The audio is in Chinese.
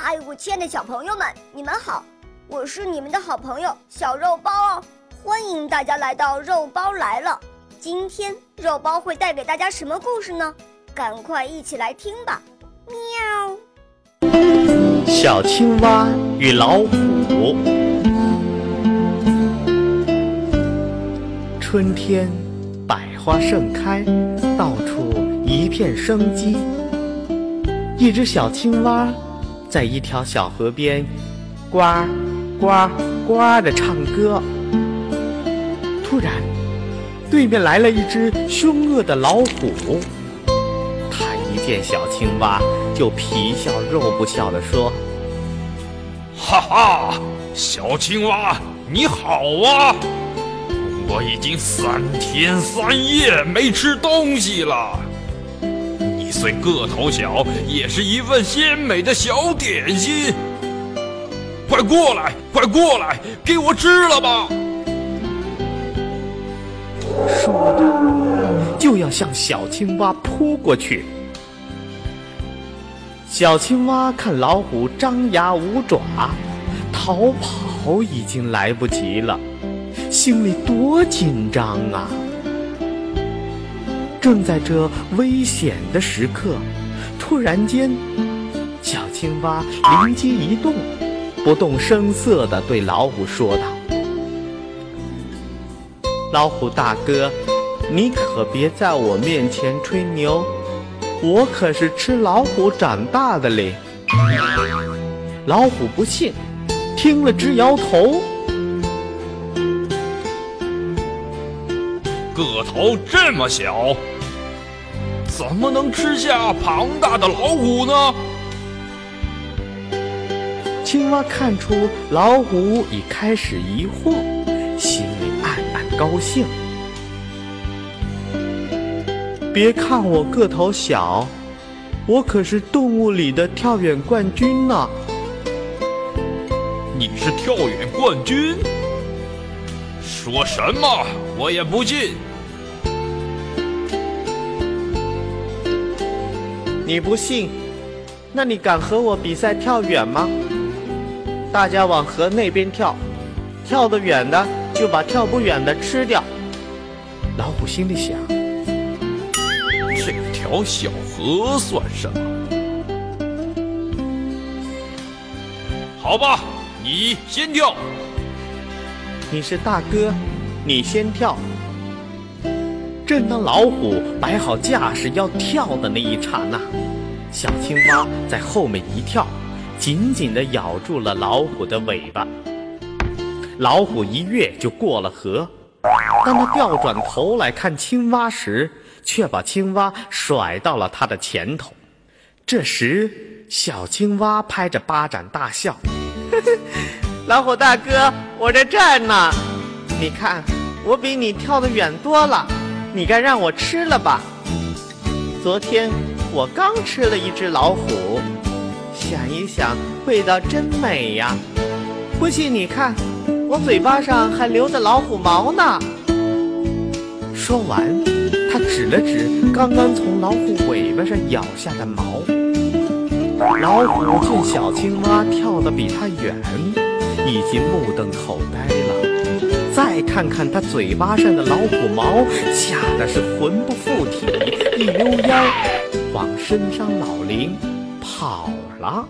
嗨，我亲爱的小朋友们，你们好！我是你们的好朋友小肉包哦，欢迎大家来到肉包来了。今天肉包会带给大家什么故事呢？赶快一起来听吧！喵。小青蛙与老虎。春天，百花盛开，到处一片生机。一只小青蛙在一条小河边，呱呱呱地唱歌。突然，对面来了一只凶恶的老虎。它一见小青蛙，就皮笑肉不笑地说：“哈哈，小青蛙，你好啊！我已经三天三夜没吃东西了。虽个头小，也是一份鲜美的小点心。快过来，快过来，给我吃了吧！”说着，就要向小青蛙扑过去。小青蛙看老虎张牙舞爪，逃跑已经来不及了，心里多紧张啊！正在这危险的时刻，突然间，小青蛙灵机一动，不动声色地对老虎说道。老虎大哥，你可别在我面前吹牛，我可是吃老虎长大的嘞。老虎不信，听了直摇头。个头这么小，怎么能吃下庞大的老虎呢？青蛙看出老虎已开始疑惑，心里暗暗高兴。别看我个头小，我可是动物里的跳远冠军呢。你是跳远冠军？说什么我也不信。你不信？那你敢和我比赛跳远吗？大家往河那边跳，跳得远的就把跳不远的吃掉。老虎心里想：这条小河算什么？好吧，你先跳。你是大哥，你先跳。正当老虎摆好架势要跳的那一刹那，小青蛙在后面一跳，紧紧地咬住了老虎的尾巴。老虎一跃就过了河，当他调转头来看青蛙时，却把青蛙甩到了他的前头。这时，小青蛙拍着巴掌大笑：“呵呵，老虎大哥，我在这儿呢，你看，我比你跳得远多了。”你该让我吃了吧？昨天我刚吃了一只老虎，想一想，味道真美呀！不信你看，我嘴巴上还留着老虎毛呢。说完，他指了指刚刚从老虎尾巴上咬下的毛。老虎见小青蛙跳得比它远，已经目瞪口呆了。再看看他嘴巴上的老虎毛，吓得是魂不附体，一溜烟儿往深山老林跑了。